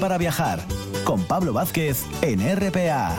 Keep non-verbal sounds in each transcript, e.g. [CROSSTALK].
Para viajar con Pablo Vázquez en RPA.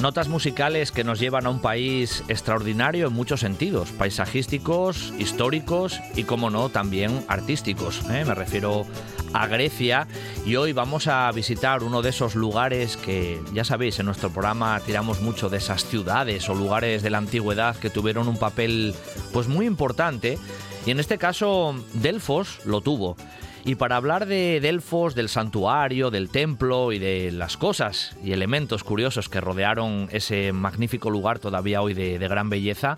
Notas musicales que nos llevan a un país extraordinario en muchos sentidos, paisajísticos, históricos y, como no, también artísticos. ¿eh? Me refiero a Grecia y hoy vamos a visitar uno de esos lugares que, ya sabéis, en nuestro programa tiramos mucho de esas ciudades o lugares de la antigüedad que tuvieron un papel pues muy importante y en este caso Delfos lo tuvo. Y para hablar de Delfos, del santuario, del templo y de las cosas y elementos curiosos que rodearon ese magnífico lugar todavía hoy de, de gran belleza,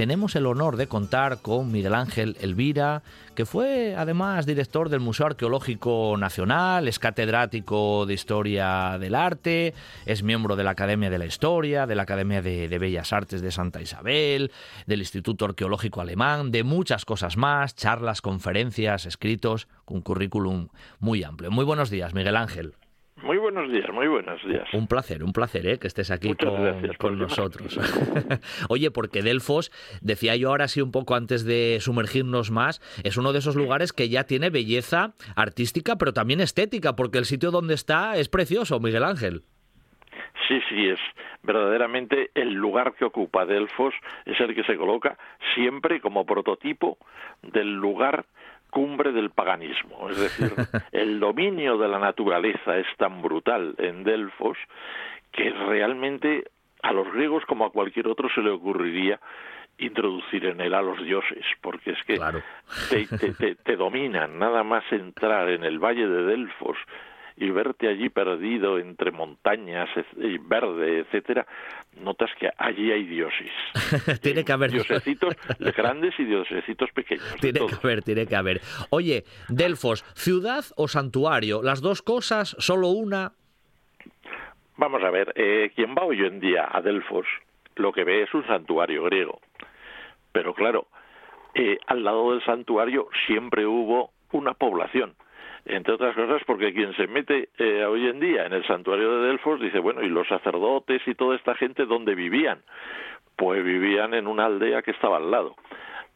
tenemos el honor de contar con Miguel Ángel Elvira, que fue además director del Museo Arqueológico Nacional, es catedrático de Historia del Arte, es miembro de la Academia de la Historia, de la Academia de, Bellas Artes de Santa Isabel, del Instituto Arqueológico Alemán, de muchas cosas más, charlas, conferencias, escritos, un currículum muy amplio. Muy buenos días, Miguel Ángel. Muy buenos días, muy buenos días. Un placer, un placer ¿eh? que estés aquí con, con nosotros. [LAUGHS] Oye, porque Delfos, decía yo ahora sí un poco antes de sumergirnos más, es uno de esos lugares que ya tiene belleza artística, pero también estética, porque el sitio donde está es precioso, Miguel Ángel. Sí, sí, es verdaderamente el lugar que ocupa Delfos, es el que se coloca siempre como prototipo del lugar cumbre del paganismo. Es decir, [LAUGHS] el dominio de la naturaleza es tan brutal en Delfos que realmente a los griegos como a cualquier otro se le ocurriría introducir en él a los dioses, porque es que te, te, te, te, dominan, nada más entrar en el valle de Delfos y verte allí perdido entre montañas y verde, etcétera, notas que allí hay dioses. [LAUGHS] tiene que haber diosecitos [LAUGHS] grandes y diosecitos pequeños. Tiene que haber, tiene que haber. Oye, Delfos, ciudad o santuario, las dos cosas, solo una. Vamos a ver, eh, quien va hoy en día a Delfos lo que ve es un santuario griego, pero claro, eh, al lado del santuario siempre hubo una población entre otras cosas porque quien se mete eh, hoy en día en el santuario de Delfos dice, bueno, ¿y los sacerdotes y toda esta gente dónde vivían? Pues vivían en una aldea que estaba al lado.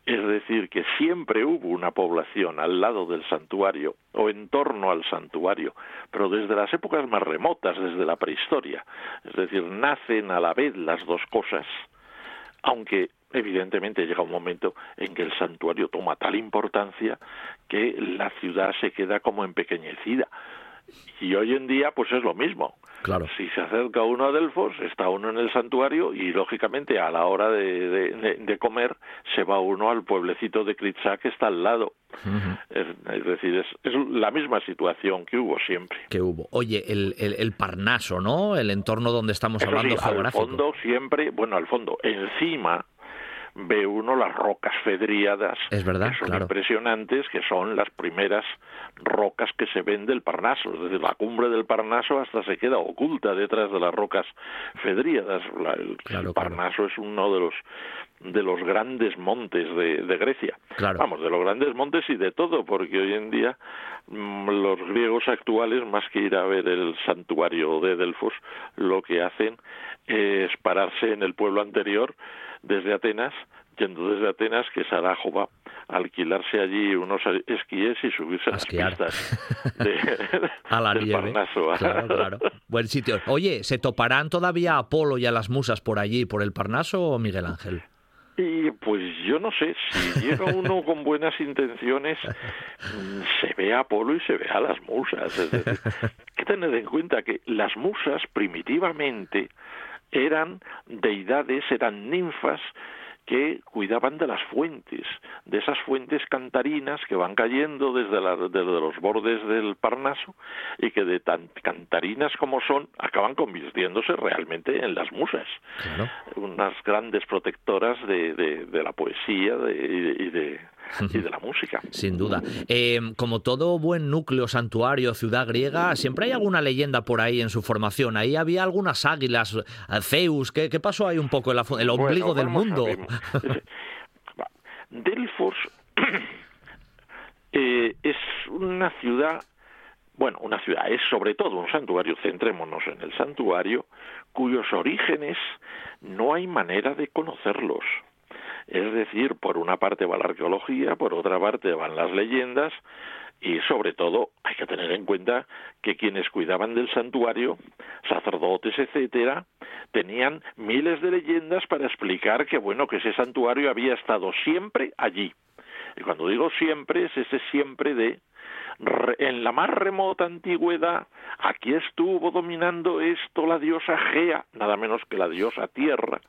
Es decir, que siempre hubo una población al lado del santuario o en torno al santuario, pero desde las épocas más remotas, desde la prehistoria. Es decir, nacen a la vez las dos cosas, aunque evidentemente llega un momento en que el santuario toma tal importancia que la ciudad se queda como empequeñecida. Y hoy en día, pues es lo mismo. Claro. Si se acerca uno a Delfos, está uno en el santuario y, lógicamente, a la hora de, de, de comer, se va uno al pueblecito de Kritsa que está al lado. Uh -huh. es, es, decir, es, es, la misma situación que hubo siempre. Que hubo. Oye, el, el, el Parnaso, ¿no? El entorno donde estamos Eso hablando sí, geográfico. Al fondo siempre, bueno, al fondo, encima ve uno las rocas fedriadas, es verdad, que son claro. impresionantes, que son las primeras rocas que se ven del Parnaso, es decir, la cumbre del Parnaso hasta se queda oculta detrás de las rocas fedriadas. La, el, claro, el, Parnaso claro. es uno de los de los grandes montes de, de Grecia. Claro. Vamos, de los grandes montes y de todo, porque hoy en día mmm, los griegos actuales, más que ir a ver el santuario de Delfos, lo que hacen es pararse en el pueblo anterior desde Atenas, yendo desde Atenas, que es Arájova, alquilarse allí unos esquíes y subirse a, a las pistas [LAUGHS] de, a la del nieve. Parnaso. Claro, claro. Buen sitio. Oye, ¿se toparán todavía Apolo y a las musas por allí, por el Parnaso, Miguel Ángel? Y pues yo no sé, si llega uno con buenas intenciones, [LAUGHS] se ve a Apolo y se ve a las musas. Es decir, hay que tener en cuenta que las musas primitivamente eran deidades, eran ninfas que cuidaban de las fuentes, de esas fuentes cantarinas que van cayendo desde, la, desde los bordes del Parnaso y que de tan cantarinas como son acaban convirtiéndose realmente en las musas, claro. unas grandes protectoras de, de, de la poesía de, y de, [LAUGHS] y de la música. Sin duda. Eh, como todo buen núcleo, santuario, ciudad griega, siempre hay alguna leyenda por ahí en su formación. Ahí había algunas águilas, Zeus. ¿Qué, qué pasó ahí un poco? El, el ombligo bueno, del mundo. [LAUGHS] Delfos [COUGHS] eh, es una ciudad, bueno, una ciudad, es sobre todo un santuario, centrémonos en el santuario, cuyos orígenes no hay manera de conocerlos. Es decir, por una parte va la arqueología, por otra parte van las leyendas y sobre todo hay que tener en cuenta que quienes cuidaban del santuario, sacerdotes, etcétera, tenían miles de leyendas para explicar que bueno, que ese santuario había estado siempre allí. Y cuando digo siempre es ese siempre de en la más remota antigüedad, aquí estuvo dominando esto la diosa Gea, nada menos que la diosa Tierra.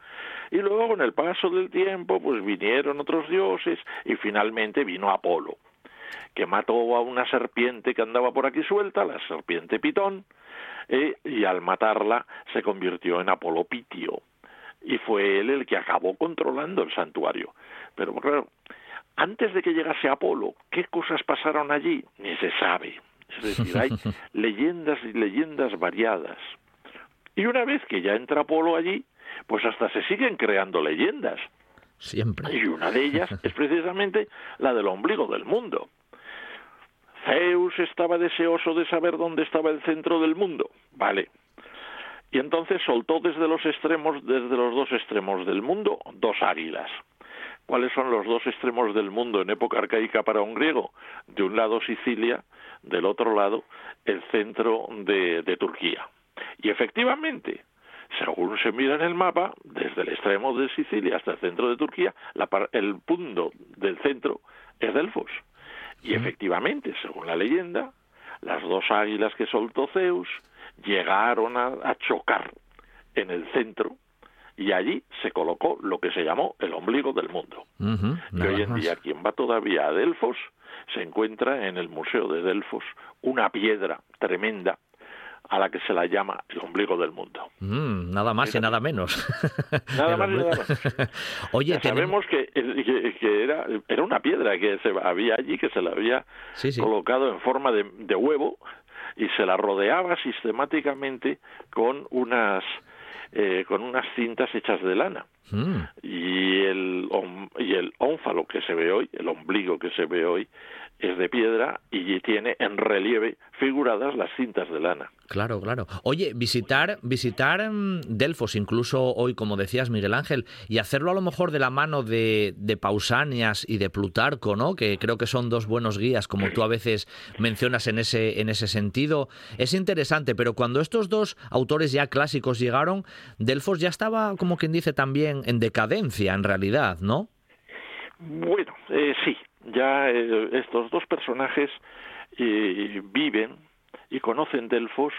Y luego, con el paso del tiempo, pues vinieron otros dioses y finalmente vino Apolo, que mató a una serpiente que andaba por aquí suelta, la serpiente Pitón, eh, y al matarla se convirtió en Apolo Pitio. Y fue él el que acabó controlando el santuario. Pero claro, antes de que llegase Apolo, ¿qué cosas pasaron allí? Ni se sabe. Es decir, hay [LAUGHS] leyendas y leyendas variadas. Y una vez que ya entra Apolo allí, pues hasta se siguen creando leyendas. Siempre. Y una de ellas es [LAUGHS] precisamente la del ombligo del mundo. Zeus estaba deseoso de saber dónde estaba el centro del mundo. Vale. Y entonces soltó desde los extremos, desde los dos extremos del mundo, dos águilas. ¿Cuáles son los dos extremos del mundo en época arcaica para un griego? De un lado Sicilia, del otro lado el centro de, de Turquía. Y efectivamente, según se mira en el mapa, desde el extremo de Sicilia hasta el centro de Turquía, el punto del centro es Delfos. Y efectivamente, según la leyenda, las dos águilas que soltó Zeus llegaron a, chocar en el centro y allí se colocó lo que se llamó el ombligo del mundo. y hoy en día quien va todavía a Delfos se encuentra en el Museo de Delfos una piedra tremenda a la que se la llama el ombligo del mundo. Mm, nada más y nada menos. [LAUGHS] Nada más y nada menos. [LAUGHS] Oye, sabemos que, era, era una piedra que se había allí, que se la había colocado en forma de, huevo y se la rodeaba sistemáticamente con unas eh, con unas cintas hechas de lana. Mm. Y el y el ónfalo que se ve hoy, el ombligo que se ve hoy, es de piedra y tiene en relieve figuradas las cintas de lana. Claro, claro. Oye, visitar, visitar mm, Delfos, incluso hoy, como decías, Miguel Ángel, y hacerlo a lo mejor de la mano de, de Pausanias y de Plutarco, ¿no? Que creo que son dos buenos guías, como tú a veces mencionas en ese, en ese sentido. Es interesante, pero cuando estos dos autores ya clásicos llegaron, Delfos ya estaba, como quien dice, también en decadencia, en realidad, ¿no? Bueno, eh, sí, ya eh, estos dos personajes eh, viven y conocen Delfos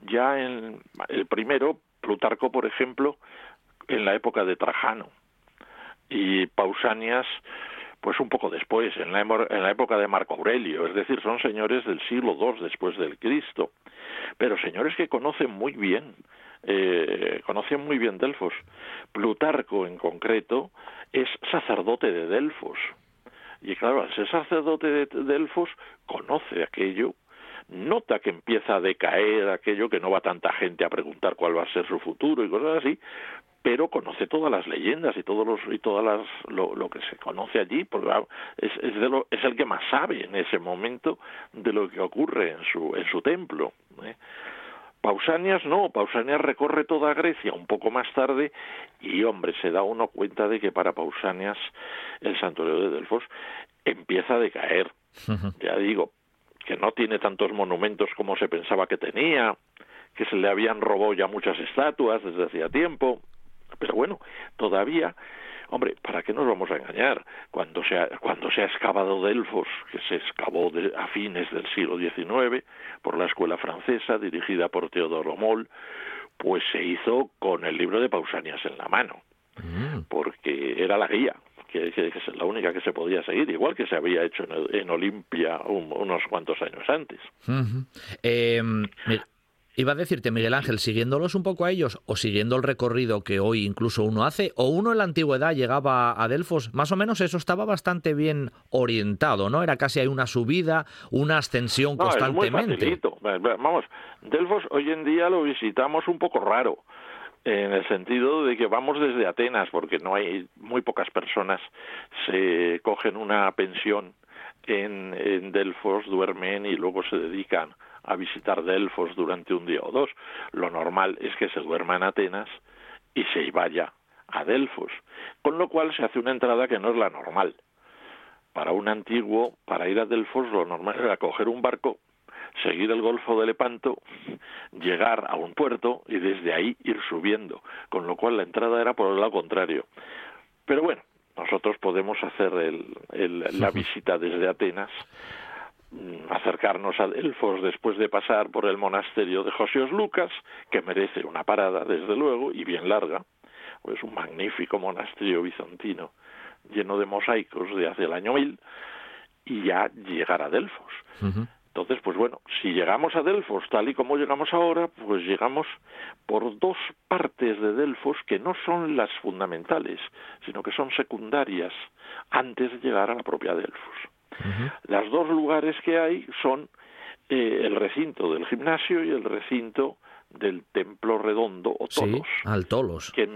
ya en el primero, Plutarco, por ejemplo, en la época de Trajano. Y Pausanias pues un poco después, en la, en la época de Marco Aurelio, es decir, son señores del siglo II después del Cristo, pero señores que conocen muy bien, eh, conocen muy bien Delfos. Plutarco en concreto es sacerdote de Delfos, y claro, al sacerdote de Delfos, conoce aquello, nota que empieza a decaer aquello, que no va tanta gente a preguntar cuál va a ser su futuro y cosas así, pero conoce todas las leyendas y todos y todas lo, que se conoce allí porque es es, de lo, es el que más sabe en ese momento de lo que ocurre en su en su templo ¿eh? Pausanias no, Pausanias recorre toda Grecia un poco más tarde y hombre, se da uno cuenta de que para Pausanias el santuario de Delfos empieza a decaer. Ya digo, que no tiene tantos monumentos como se pensaba que tenía, que se le habían robado ya muchas estatuas desde hacía tiempo, pero bueno, todavía Hombre, ¿para qué nos vamos a engañar? Cuando se ha, cuando se ha excavado Delfos, que se excavó a fines del siglo XIX por la escuela francesa dirigida por Teodoro Moll, pues se hizo con el libro de Pausanias en la mano, mm. porque era la guía, que, es la única que se podía seguir, igual que se había hecho en, Olimpia unos cuantos años antes. Iba a decirte, Miguel Ángel, siguiéndolos un poco a ellos o siguiendo el recorrido que hoy incluso uno hace, o uno en la antigüedad llegaba a Delfos, más o menos eso estaba bastante bien orientado, ¿no? Era casi hay una subida, una ascensión constantemente. Vamos, Delfos hoy en día lo visitamos un poco raro en el sentido de que vamos desde Atenas, porque no hay muy pocas personas se cogen una pensión en, en Delfos, duermen y luego se dedican a visitar Delfos durante un día o dos. Lo normal es que se duerma en Atenas y se vaya a Delfos, con lo cual se hace una entrada que no es la normal. Para un antiguo, para ir a Delfos, lo normal era coger un barco, seguir el Golfo de Lepanto, llegar a un puerto y desde ahí ir subiendo, con lo cual la entrada era por el lado contrario. Pero bueno, nosotros podemos hacer la [LAUGHS] visita desde Atenas, acercarnos a Delfos después de pasar por el monasterio de Josios Lucas, que merece una parada, desde luego, y bien larga, pues un magnífico monasterio bizantino lleno de mosaicos de hace el año 1000 y ya llegar a Delfos. Entonces, pues bueno, si llegamos a Delfos tal y como llegamos ahora, pues llegamos por dos partes de Delfos que no son las fundamentales, sino que son secundarias antes de llegar a la propia Delfos. Las dos lugares que hay son eh, el recinto del gimnasio y el recinto del templo redondo o tolos. al tolos. que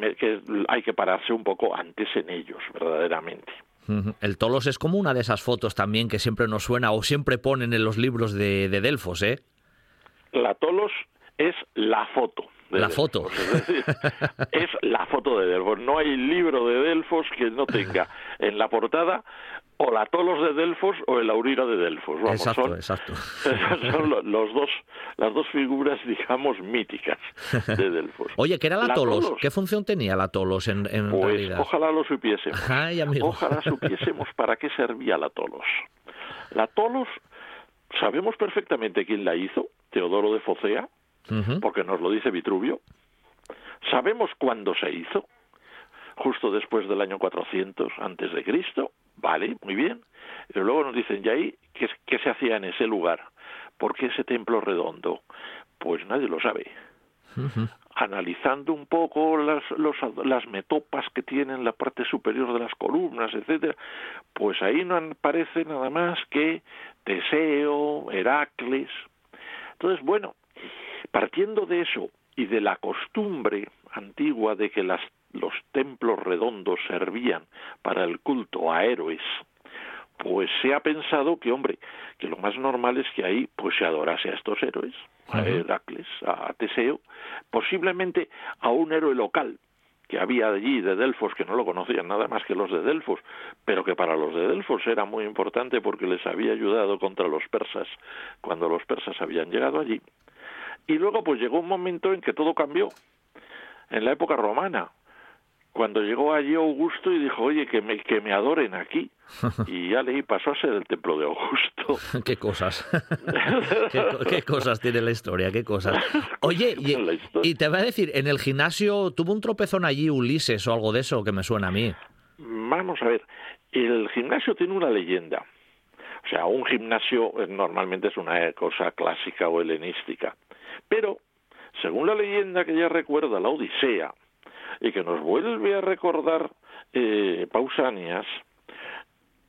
hay que pararse un poco antes en ellos, verdaderamente. El Tolos es como una de esas fotos también que siempre nos suena o siempre ponen en los libros de, Delfos, ¿eh? La Tolos es la foto. la foto. Es, decir, es la foto de Delfos. No hay libro de Delfos que no tenga en la portada o la Tolos de Delfos o el Aurira de Delfos. Vamos, exacto, son, exacto. [LAUGHS] Son los dos, las dos figuras, digamos, míticas de Delfos. [LAUGHS] Oye, ¿qué era la, Tolos? ¿Qué función tenía la Tolos en, en pues, realidad? Ojalá lo supiésemos. [LAUGHS] ojalá supiésemos para qué servía la Tolos. La Tolos, sabemos perfectamente quién la hizo, Teodoro de Focea, porque nos lo dice Vitruvio. Sabemos cuándo se hizo, justo después del año 400 antes de Cristo Vale, muy bien. Pero luego nos dicen, ¿y ahí qué, qué se hacía en ese lugar? ¿Por qué ese templo redondo? Pues nadie lo sabe. Analizando un poco las, los, las metopas que tienen la parte superior de las columnas, etcétera, pues ahí no aparece nada más que Teseo, Heracles. Entonces, bueno, partiendo de eso y de la costumbre antigua de que las los templos redondos servían para el culto a héroes, pues se ha pensado que, hombre, que lo más normal es que ahí pues se adorase a estos héroes, a Heracles, a Teseo, posiblemente a un héroe local que había allí de Delfos, que no lo conocían nada más que los de Delfos, pero que para los de Delfos era muy importante porque les había ayudado contra los persas cuando los persas habían llegado allí. Y luego pues llegó un momento en que todo cambió, en la época romana, cuando llegó allí Augusto y dijo, oye, que me, que me adoren aquí. [LAUGHS] Y ya leí, pasó a ser el templo de Augusto. [LAUGHS] qué cosas. [LAUGHS] ¿Qué, cosas tiene la historia, qué cosas. Oye, y, te voy a decir, en el gimnasio tuvo un tropezón allí Ulises o algo de eso que me suena a mí. Vamos a ver, el gimnasio tiene una leyenda. O sea, un gimnasio eh, normalmente es una cosa clásica o helenística. Pero, según la leyenda que ya recuerda la Odisea, y que nos vuelve a recordar eh, Pausanias,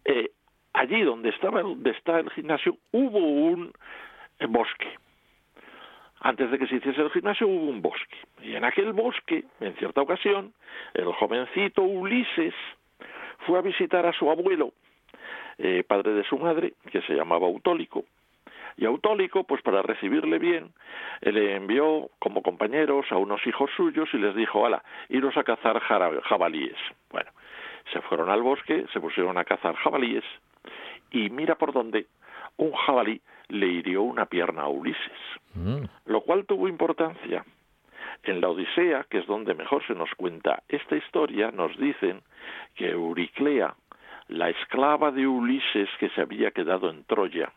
eh, allí donde estaba donde está el gimnasio hubo un eh, bosque. Antes de que se hiciese el gimnasio hubo un bosque. Y en aquel bosque, en cierta ocasión, el jovencito Ulises fue a visitar a su abuelo, padre de su madre, que se llamaba Autólico, y Autólico, pues para recibirle bien, le envió como compañeros a unos hijos suyos y les dijo, ala, iros a cazar jabalíes. Bueno, se fueron al bosque, se pusieron a cazar jabalíes y mira por dónde un jabalí le hirió una pierna a Ulises, mm. lo cual tuvo importancia. En la Odisea, que es donde mejor se nos cuenta esta historia, nos dicen que Euriclea, la esclava de Ulises que se había quedado en Troya,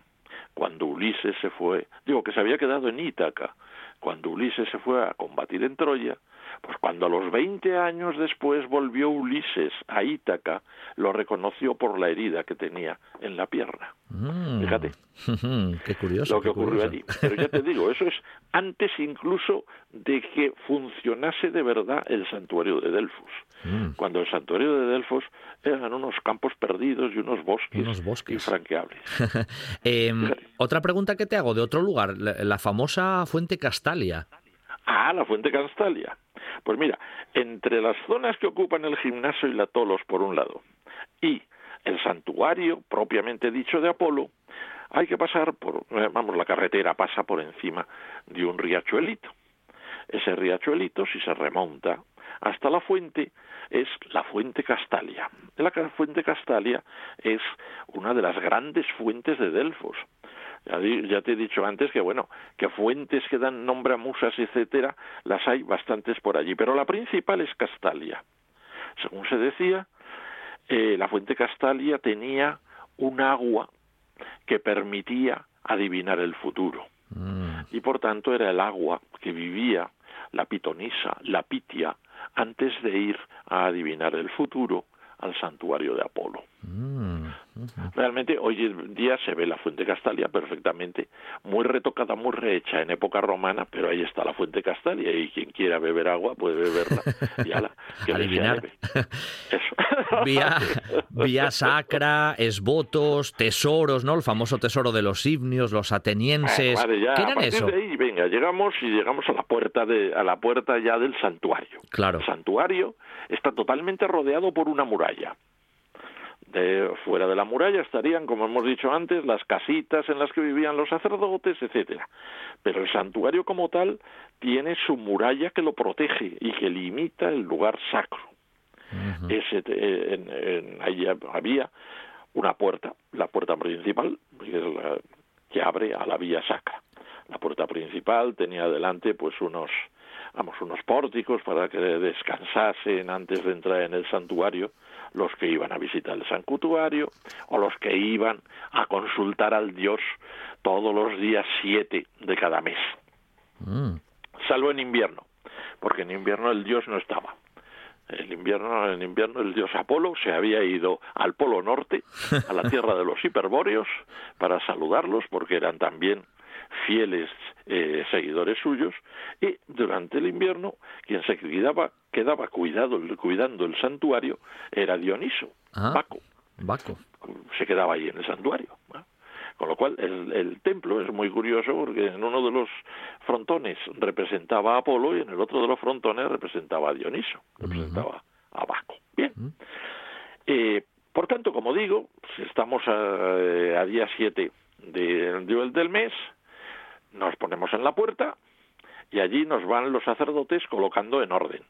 cuando Ulises se fue, digo que se había quedado en Ítaca, cuando Ulises se fue a combatir en Troya, pues cuando a los 20 años después volvió Ulises a Ítaca, lo reconoció por la herida que tenía en la pierna. Mm. Fíjate. [LAUGHS] qué curioso. Lo que ocurrió allí. Pero ya te digo, eso es antes incluso de que funcionase de verdad el santuario de Delfos. Mm. Cuando el santuario de Delfos eran unos campos perdidos y unos bosques, unos bosques. infranqueables. [LAUGHS] Em, otra pregunta que te hago de otro lugar, la, famosa fuente Castalia. Ah, la fuente Castalia. Pues mira, entre las zonas que ocupan el gimnasio y la Tolos, por un lado, y el santuario propiamente dicho de Apolo, hay que pasar por, eh, vamos, la carretera pasa por encima de un riachuelito. Ese riachuelito, si se remonta hasta la fuente, es la fuente Castalia. La fuente Castalia es una de las grandes fuentes de Delfos. Ya, te he dicho antes que, bueno, que fuentes que dan nombre a musas, etcétera, las hay bastantes por allí, pero la principal es Castalia. Según se decía, eh, la fuente Castalia tenía un agua que permitía adivinar el futuro. Mm. Y por tanto era el agua que vivía la pitonisa, la pitia, antes de ir a adivinar el futuro al santuario de Apolo. Mm. Realmente hoy en día se ve la fuente Castalia perfectamente, muy retocada, muy rehecha en época romana, pero ahí está la fuente Castalia y quien quiera beber agua puede beberla y ala, [LAUGHS] que Adivinar. [LAUGHS] vía, vía [LAUGHS] sacra, esvotos, tesoros, ¿no? El famoso tesoro de los himnios, los atenienses. ya, ¿Qué eran eso? ahí, venga, llegamos y llegamos a la puerta de a la puerta ya del santuario. Claro. El santuario está totalmente rodeado por una muralla fuera de la muralla estarían, como hemos dicho antes, las casitas en las que vivían los sacerdotes, etcétera. Pero el santuario como tal tiene su muralla que lo protege y que limita el lugar sacro. Ese, en, ahí había una puerta, la puerta principal, que abre a la vía sacra. La puerta principal tenía adelante pues unos vamos unos pórticos para que descansasen antes de entrar en el santuario los que iban a visitar el santuario o los que iban a consultar al Dios todos los días siete de cada mes. Mm. Salvo en invierno, porque en invierno el Dios no estaba. El invierno, en invierno el dios Apolo se había ido al Polo Norte, a la [LAUGHS] tierra de los hiperbóreos, para saludarlos, porque eran también fieles eh, seguidores suyos, y durante el invierno quien se quedaba, quedaba cuidado, cuidando el santuario era Dioniso, ah, Baco. Baco. Se quedaba ahí en el santuario. Con lo cual, el, templo es muy curioso porque en uno de los frontones representaba a Apolo y en el otro de los frontones representaba a Dioniso, representaba a Baco. Bien. eh, por tanto, como digo, estamos a, eh, a día 7 de, del mes, nos ponemos en la puerta y allí nos van los sacerdotes colocando en orden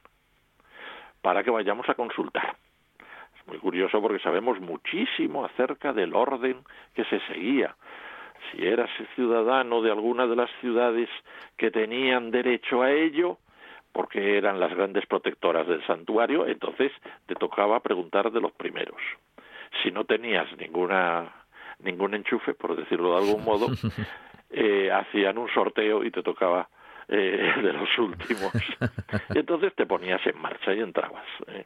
para que vayamos a consultar. Es muy curioso porque sabemos muchísimo acerca del orden que se seguía. Si eras ciudadano de alguna de las ciudades que tenían derecho a ello, porque eran las grandes protectoras del santuario, entonces te tocaba preguntar de los primeros. Si no tenías ninguna ningún enchufe, por decirlo de algún modo, [LAUGHS] eh, hacían un sorteo y te tocaba eh, [LAUGHS] de los últimos. [LAUGHS] Y entonces te ponías en marcha y entrabas. ¿eh?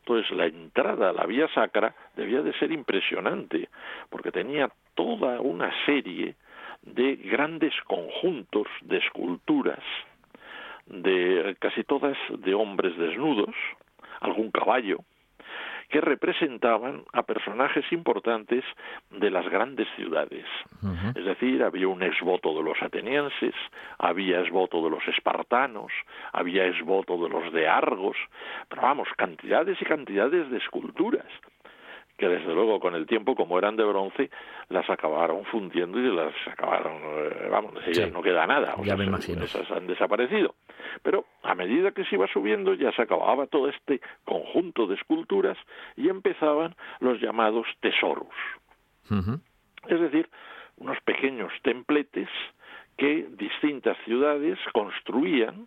Entonces la entrada a la vía sacra debía de ser impresionante, porque tenía toda una serie de grandes conjuntos de esculturas, de casi todas de hombres desnudos, algún caballo, que representaban a personajes importantes de las grandes ciudades. Es decir, había un esvoto de los atenienses, había esvoto de los espartanos, había esvoto de los de Argos, pero vamos, cantidades y cantidades de esculturas que desde luego con el tiempo, como eran de bronce, las acabaron fundiendo y las acabaron, eh, vamos, de ellas no queda nada, ya me imagino. esas han desaparecido. Pero a medida que se iba subiendo ya se acababa todo este conjunto de esculturas y empezaban los llamados tesoros. Es decir, unos pequeños templetes que distintas ciudades construían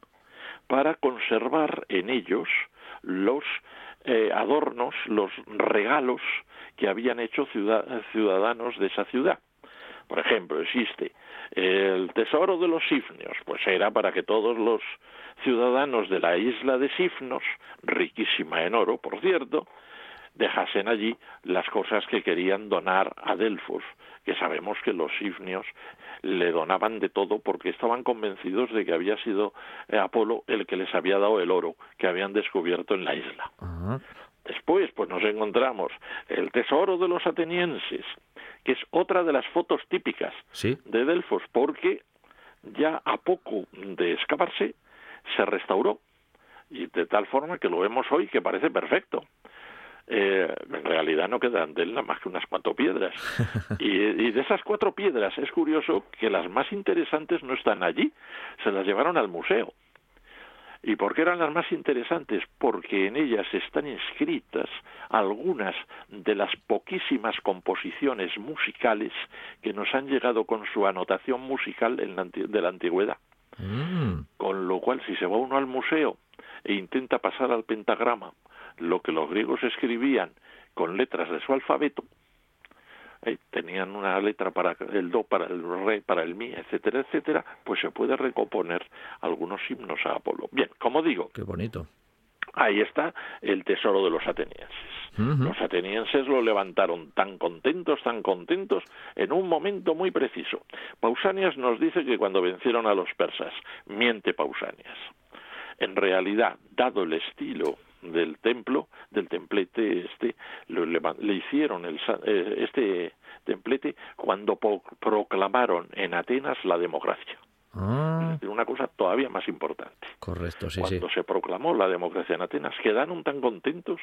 para conservar en ellos los eh, adornos, los regalos que habían hecho ciudadanos de esa ciudad. Por ejemplo, existe el tesoro de los Sifnios, pues era para que todos los ciudadanos de la isla de Sifnos, riquísima en oro, por cierto, dejasen allí las cosas que querían donar a Delfos, que sabemos que los sifnios le donaban de todo porque estaban convencidos de que había sido eh, Apolo el que les había dado el oro que habían descubierto en la isla. Después, pues nos encontramos el tesoro de los atenienses, que es otra de las fotos típicas de Delfos, porque ya a poco de escaparse se restauró y de tal forma que lo vemos hoy que parece perfecto. Eh, en realidad no quedan de él más que unas cuatro piedras. [LAUGHS] Y, de esas cuatro piedras es curioso que las más interesantes no están allí, se las llevaron al museo. ¿Y por qué eran las más interesantes? Porque en ellas están inscritas algunas de las poquísimas composiciones musicales que nos han llegado con su anotación musical de la antigüedad. Mm. Con lo cual, si se va uno al museo e intenta pasar al pentagrama lo que los griegos escribían con letras de su alfabeto, eh, tenían una letra para el do, para el re, para el mi, etcétera, etcétera, pues se puede recomponer algunos himnos a Apolo. Bien, como digo. Qué bonito. Ahí está el tesoro de los atenienses. Los atenienses lo levantaron tan contentos, tan contentos, en un momento muy preciso. Pausanias nos dice que cuando vencieron a los persas, miente Pausanias. En realidad, dado el estilo del templo, del templete este, le, hicieron el, eh, este templete cuando proclamaron en Atenas la democracia. Ah. Una cosa todavía más importante. Correcto, sí, Cuando se proclamó la democracia en Atenas, quedaron tan contentos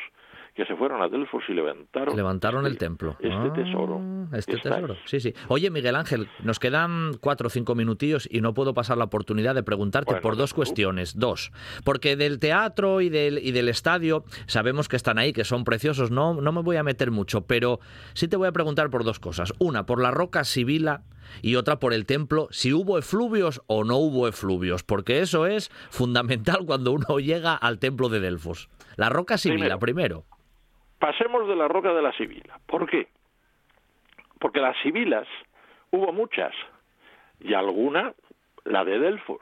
que se fueron a Delfos y levantaron. Levantaron el templo. Este ah, tesoro. Este tesoro, sí, sí. Oye, Miguel Ángel, nos quedan cuatro o cinco minutillos y no puedo pasar la oportunidad de preguntarte por dos cuestiones. Dos. Porque del teatro y del, y del estadio sabemos que están ahí, que son preciosos. No, no me voy a meter mucho, pero sí te voy a preguntar por dos cosas. Una, por la roca sibila y otra por el templo, si hubo efluvios o no hubo efluvios, porque eso es fundamental cuando uno llega al templo de Delfos. La roca sibila, primero. Pasemos de la roca de la sibila. ¿Por qué? Porque las sibilas hubo muchas y alguna, la de Delfos,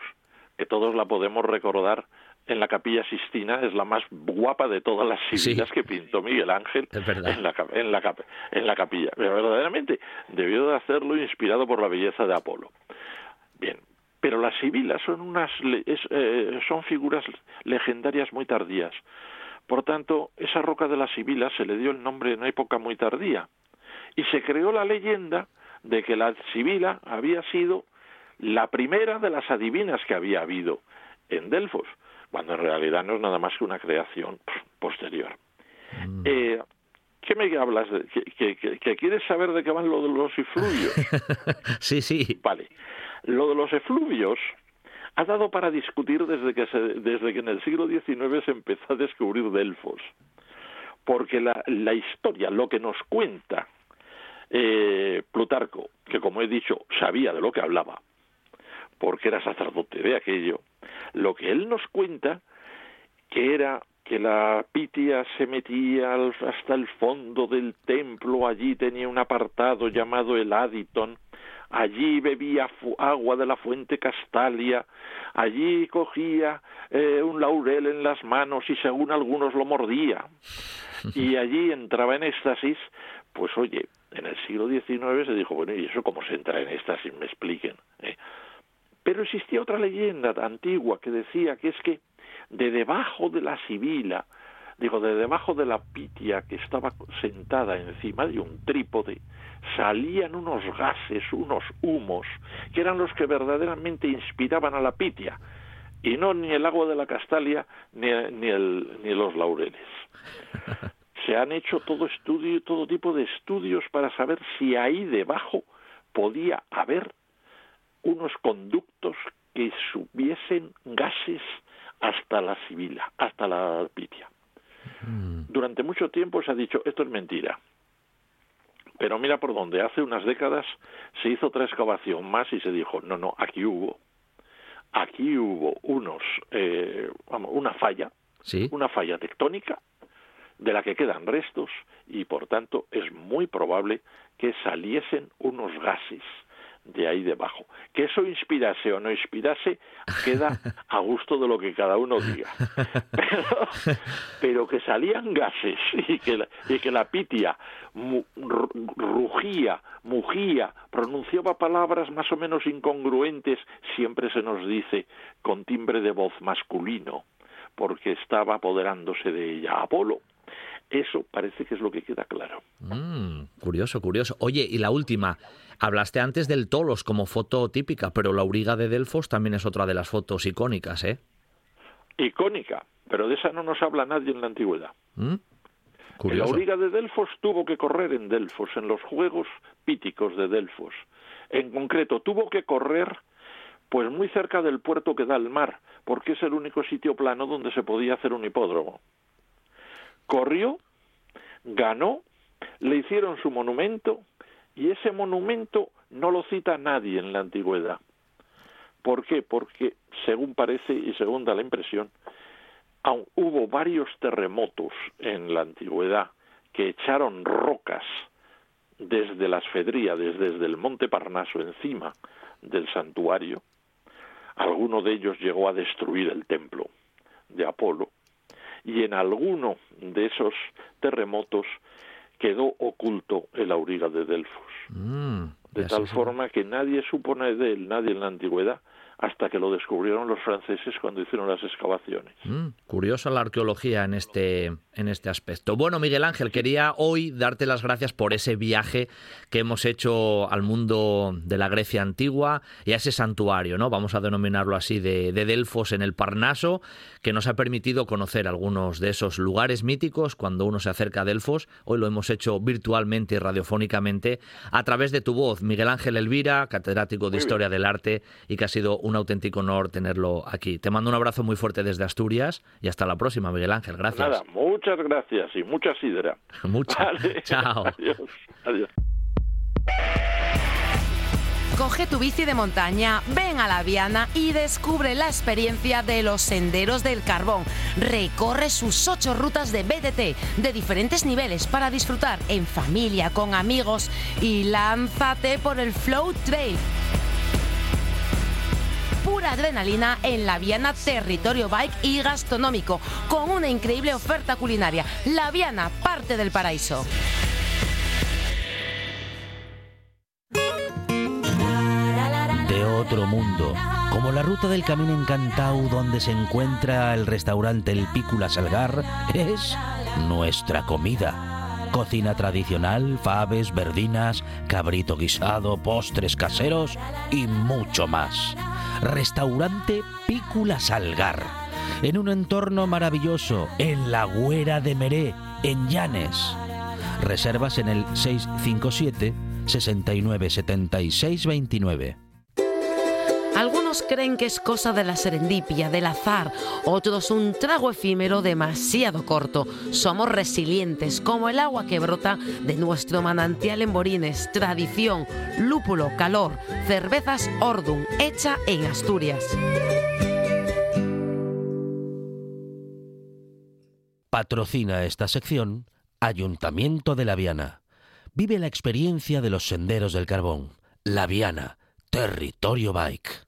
que todos la podemos recordar en la capilla Sistina es la más guapa de todas las sibilas que pintó Miguel Ángel en la, en, la, en la capilla. Pero verdaderamente debió de hacerlo inspirado por la belleza de Apolo. Bien, pero las sibilas son unas eh, son figuras legendarias muy tardías. Por tanto, esa roca de las sibilas se le dio el nombre en una época muy tardía y se creó la leyenda de que la sibila había sido la primera de las adivinas que había habido en Delfos cuando en realidad no es nada más que una creación posterior. Mm. Eh, ¿Qué me hablas? De, que, quieres saber de qué van lo de los efluvios? [LAUGHS] sí, sí. Vale. Lo de los efluvios ha dado para discutir desde que, desde que en el siglo XIX se empezó a descubrir Delfos. Porque la, la historia, lo que nos cuenta eh, Plutarco, que como he dicho, sabía de lo que hablaba, porque era sacerdote de aquello, lo que él nos cuenta, que era que la Pitia se metía hasta el fondo del templo, allí tenía un apartado llamado el Aditon, allí bebía agua de la fuente Castalia, allí cogía eh, un laurel en las manos y según algunos lo mordía, [LAUGHS] y allí entraba en éxtasis, pues oye, en el siglo XIX se dijo, bueno, ¿y eso cómo se entra en éxtasis? Me expliquen. ¿eh? Pero existía otra leyenda antigua que decía que es que de debajo de la sibila, digo, de debajo de la pitia que estaba sentada encima de un trípode, salían unos gases, unos humos, que eran los que verdaderamente inspiraban a la pitia, y no ni el agua de la Castalia ni, ni, el, ni los laureles. [LAUGHS] Se han hecho todo estudio, todo tipo de estudios para saber si ahí debajo podía haber unos conductos que subiesen gases hasta la sibila, hasta la pitia. Mm. Durante mucho tiempo se ha dicho, esto es mentira. Pero mira por dónde, hace unas décadas se hizo otra excavación más y se dijo, no, no, aquí hubo, aquí hubo unos, eh, vamos, una falla, ¿Sí? una falla tectónica de la que quedan restos y por tanto es muy probable que saliesen unos gases de ahí debajo. Que eso inspirase o no inspirase queda [LAUGHS] a gusto de lo que cada uno diga. Pero, que salían gases y que la, y que la pitia rugía, mugía, pronunciaba palabras más o menos incongruentes, siempre se nos dice con timbre de voz masculino, porque estaba apoderándose de ella Apolo. Eso parece que es lo que queda claro. Mm, curioso, curioso. Oye, y la última. Hablaste antes del Tolos como foto típica, pero la auriga de Delfos también es otra de las fotos icónicas, ¿eh? Icónica, pero de esa no nos habla nadie en la antigüedad. ¿Mm? El auriga de Delfos tuvo que correr en Delfos, en los Juegos Píticos de Delfos. En concreto, tuvo que correr pues muy cerca del puerto que da al mar, porque es el único sitio plano donde se podía hacer un hipódromo. Corrió, ganó, le hicieron su monumento y ese monumento no lo cita nadie en la antigüedad. ¿Por qué? Porque, según parece y según da la impresión, hubo varios terremotos en la antigüedad que echaron rocas desde las Fedríades, desde el monte Parnaso encima del santuario. Alguno de ellos llegó a destruir el templo de Apolo y en alguno de esos terremotos quedó oculto el auriga de Delfos. Mm, de tal forma que nadie supone de él, nadie en la antigüedad, hasta que lo descubrieron los franceses cuando hicieron las excavaciones. Mm, curiosa la arqueología en este, en este aspecto. Bueno, Miguel Ángel, quería hoy darte las gracias por ese viaje que hemos hecho al mundo de la Grecia antigua y a ese santuario, ¿no? Vamos a denominarlo así, de, de Delfos en el Parnaso, que nos ha permitido conocer algunos de esos lugares míticos cuando uno se acerca a Delfos. Hoy lo hemos hecho virtualmente y radiofónicamente a través de tu voz, Miguel Ángel Elvira, catedrático de Historia del Arte y que ha sido un auténtico honor tenerlo aquí. Te mando un abrazo muy fuerte desde Asturias y hasta la próxima, Miguel Ángel. Gracias. Nada, muchas gracias y mucha sidra. [LAUGHS] Muchas. [LAUGHS] Chao. Adiós. Adiós. Coge tu bici de montaña, ven a la Viana y descubre la experiencia de los senderos del carbón. Recorre sus ocho rutas de BDT de diferentes niveles para disfrutar en familia, con amigos y lánzate por el Flow Trail pura adrenalina en la Viana Territorio Bike y Gastronómico, con una increíble oferta culinaria. La Viana, parte del paraíso. De otro mundo, como la ruta del Camino Encantau donde se encuentra el restaurante El Pícula Salgar, es nuestra comida. Cocina tradicional, faves, verdinas, cabrito guisado, postres caseros y mucho más restaurante Pícula Salgar, en un entorno maravilloso, en la Güera de Meré, en Llanes. Reservas en el 657 69 76 29. Algunos creen que es cosa de la serendipia, del azar, otros un trago efímero demasiado corto. Somos resilientes, como el agua que brota de nuestro manantial en Borines, tradición, lúpulo, calor, cervezas Ordum, hecha en Asturias. Patrocina esta sección Ayuntamiento de La Viana. Vive la experiencia de los senderos del carbón. La Viana, territorio bike.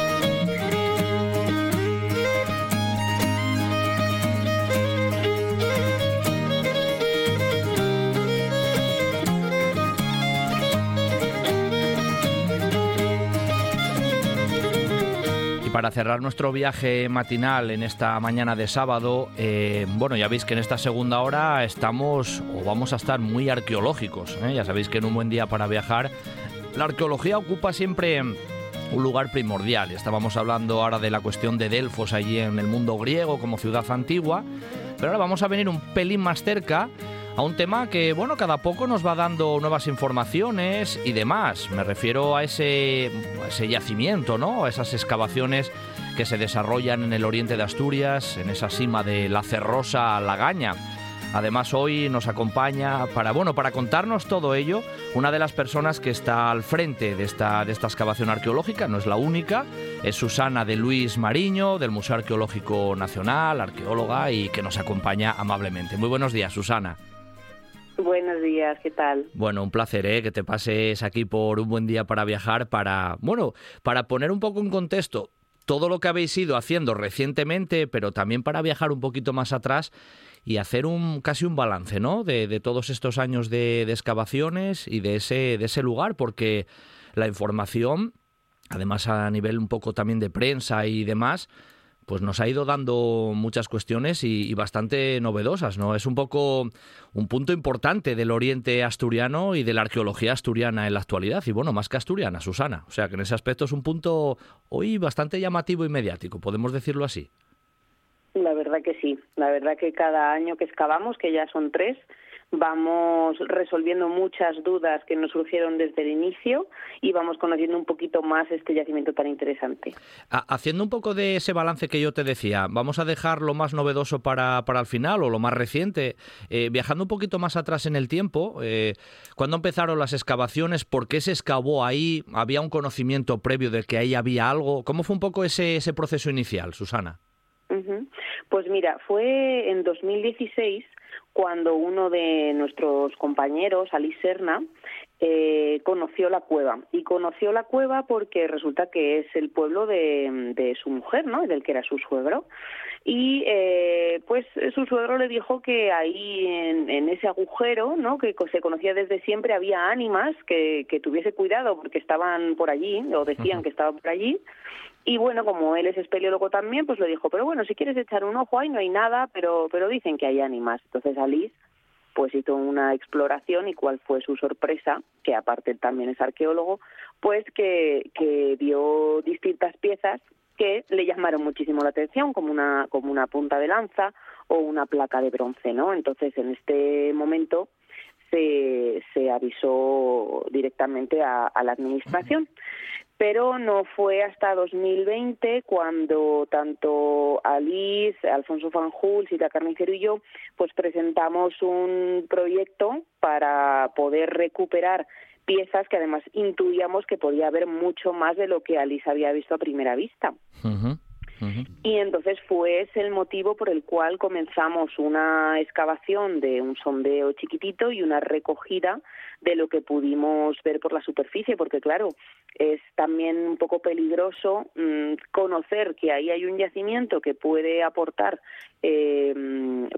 Para cerrar nuestro viaje matinal en esta mañana de sábado, eh, bueno, ya veis que en esta segunda hora estamos o vamos a estar muy arqueológicos. ¿eh? Ya sabéis que en un buen día para viajar, la arqueología ocupa siempre un lugar primordial. Estábamos hablando ahora de la cuestión de Delfos allí en el mundo griego como ciudad antigua, pero ahora vamos a venir un pelín más cerca a un tema que, bueno, cada poco nos va dando nuevas informaciones y demás. Me refiero a ese, ese yacimiento, ¿no? A esas excavaciones que se desarrollan en el oriente de Asturias, en esa cima de la Cerrosa Lagaña. Además hoy nos acompaña para bueno, para contarnos todo ello, una de las personas que está al frente de esta de esta excavación arqueológica, no es la única, es Susana de Luis Mariño del Museo Arqueológico Nacional, arqueóloga y que nos acompaña amablemente. Muy buenos días, Susana. Buenos días, ¿qué tal? Bueno, un placer, ¿eh? Que te pases aquí por un buen día para viajar, para, bueno, para poner un poco en contexto todo lo que habéis ido haciendo recientemente, pero también para viajar un poquito más atrás y hacer un casi un balance, ¿no? De, todos estos años de, de, excavaciones y de ese, de ese lugar, porque la información, además a nivel un poco también de prensa y demás, pues nos ha ido dando muchas cuestiones y, bastante novedosas, ¿no? Es un poco un punto importante del oriente asturiano y de la arqueología asturiana en la actualidad, y bueno, más que asturiana, Susana. O sea que en ese aspecto es un punto hoy bastante llamativo y mediático, podemos decirlo así. La verdad que sí, la verdad que cada año que excavamos, que ya son tres, vamos resolviendo muchas dudas que nos surgieron desde el inicio y vamos conociendo un poquito más este yacimiento tan interesante. Haciendo un poco de ese balance que yo te decía, vamos a dejar lo más novedoso para, para el final o lo más reciente. Eh, viajando un poquito más atrás en el tiempo, eh, ¿cuándo empezaron las excavaciones? ¿Por qué se excavó ahí? ¿Había un conocimiento previo de que ahí había algo? ¿Cómo fue un poco ese, ese proceso inicial, Susana? Pues mira, fue en 2016 cuando uno de nuestros compañeros, Ali Serna, eh, conoció la cueva. Y conoció la cueva porque resulta que es el pueblo de, su mujer, ¿no? Del que era su suegro. Y eh, pues su suegro le dijo que ahí en, ese agujero, ¿no? Que se conocía desde siempre, había ánimas que, que tuviese cuidado porque estaban por allí, o decían que estaban por allí. Y bueno, como él es espeleólogo también, pues le dijo, pero bueno, si quieres echar un ojo ahí no hay nada, pero, pero dicen que hay ánimas. Entonces Alice pues hizo una exploración y cuál fue su sorpresa, que aparte también es arqueólogo, pues que, que vio distintas piezas que le llamaron muchísimo la atención, como una, como una punta de lanza o una placa de bronce, ¿no? Entonces en este momento se, se avisó directamente a, a la administración pero no fue hasta 2020 cuando tanto Alice, Alfonso Fanjul, Sita Carnicero y yo, pues presentamos un proyecto para poder recuperar piezas que además intuíamos que podía haber mucho más de lo que Alice había visto a primera vista. Y entonces fue ese el motivo por el cual comenzamos una excavación de un sondeo chiquitito y una recogida de lo que pudimos ver por la superficie, porque claro, es también un poco peligroso mm, conocer que ahí hay un yacimiento que puede aportar eh,